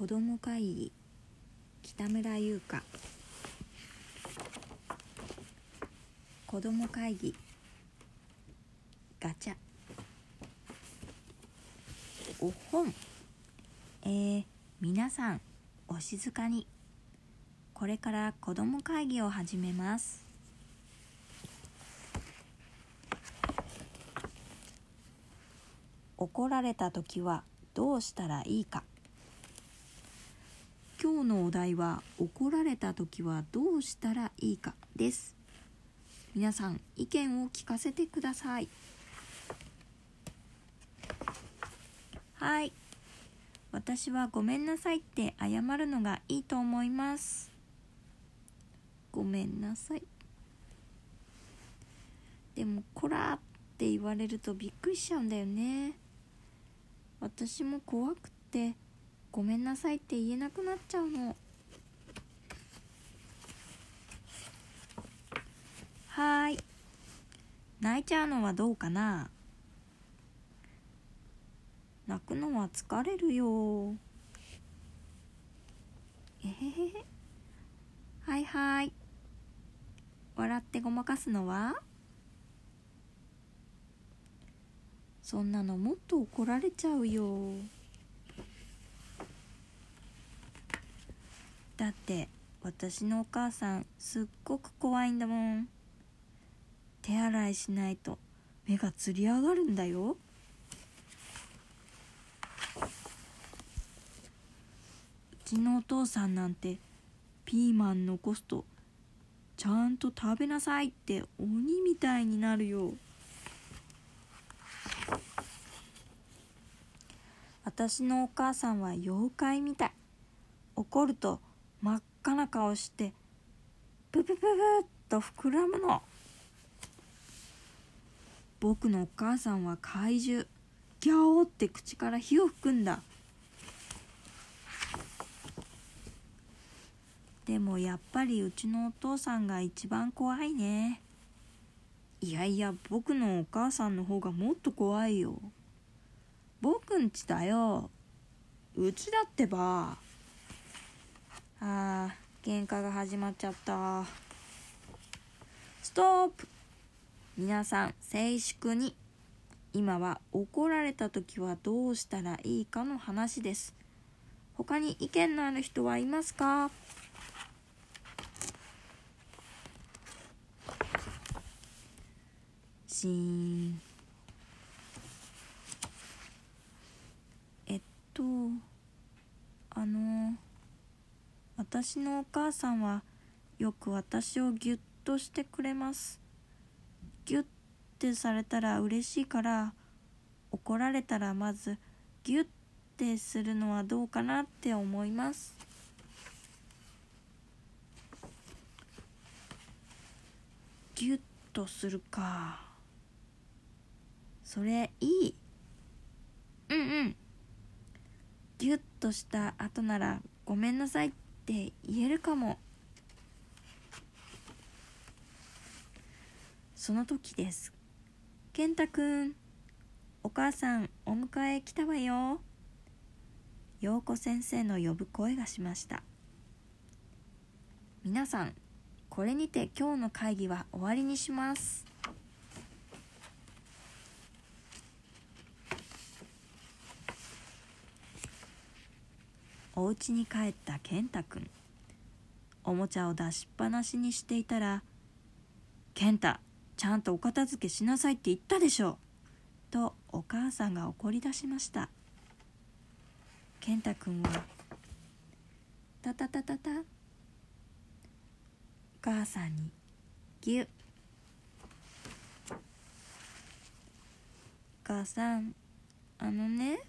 子ども会議北村優香。子ども会議ガチャ。お本。えー、皆さんお静かに。これから子ども会議を始めます。怒られた時はどうしたらいいか。今日のお題は怒られた時はどうしたらいいかです。皆さん意見を聞かせてください。はい。私はごめんなさいって謝るのがいいと思います。ごめんなさい。でも「こら!」って言われるとびっくりしちゃうんだよね。私も怖くてごめんなさいって言えなくなっちゃうの。はーい。泣いちゃうのはどうかな？泣くのは疲れるよ。えへへへ。はいはい。笑ってごまかすのは？そんなのもっと怒られちゃうよ。だって私のお母さんすっごく怖いんだもん。手洗いしないと目がつり上がるんだよ。うちのお父さんなんてピーマン残すとちゃんと食べなさいって鬼みたいになるよ。私のお母さんは妖怪みたい。怒ると真っ赤な顔してププププッと膨らむの。僕のお母さんは怪獣。ギャオって口から火を吹くんだ。でもやっぱりうちのお父さんが一番怖いね。いやいや僕のお母さんの方がもっと怖いよ。僕んちだよ。うちだってば。あー喧嘩が始まっちゃった。ストップ。皆さん静粛に。今は怒られた時はどうしたらいいかの話です。他に意見のある人はいますか？シーン。えっとあの私のお母さんはよく私をギュッとしてくれます。ギュッてされたら嬉しいから怒られたらまずギュッてするのはどうかなって思います。ギュッとするか。それいい。うんうん。ギュッとした後ならごめんなさいって言えるかも。その時です。健太くんお母さんお迎え来たわよ。陽子先生の呼ぶ声がしました。皆さんこれにて今日の会議は終わりにします。お家に帰った健太くんおもちゃを出しっぱなしにしていたら「健太ちゃんとお片付けしなさいって言ったでしょ」とお母さんが怒り出しました。健太くんは「タタタタタ」お母さんにぎゅお母さんあのね。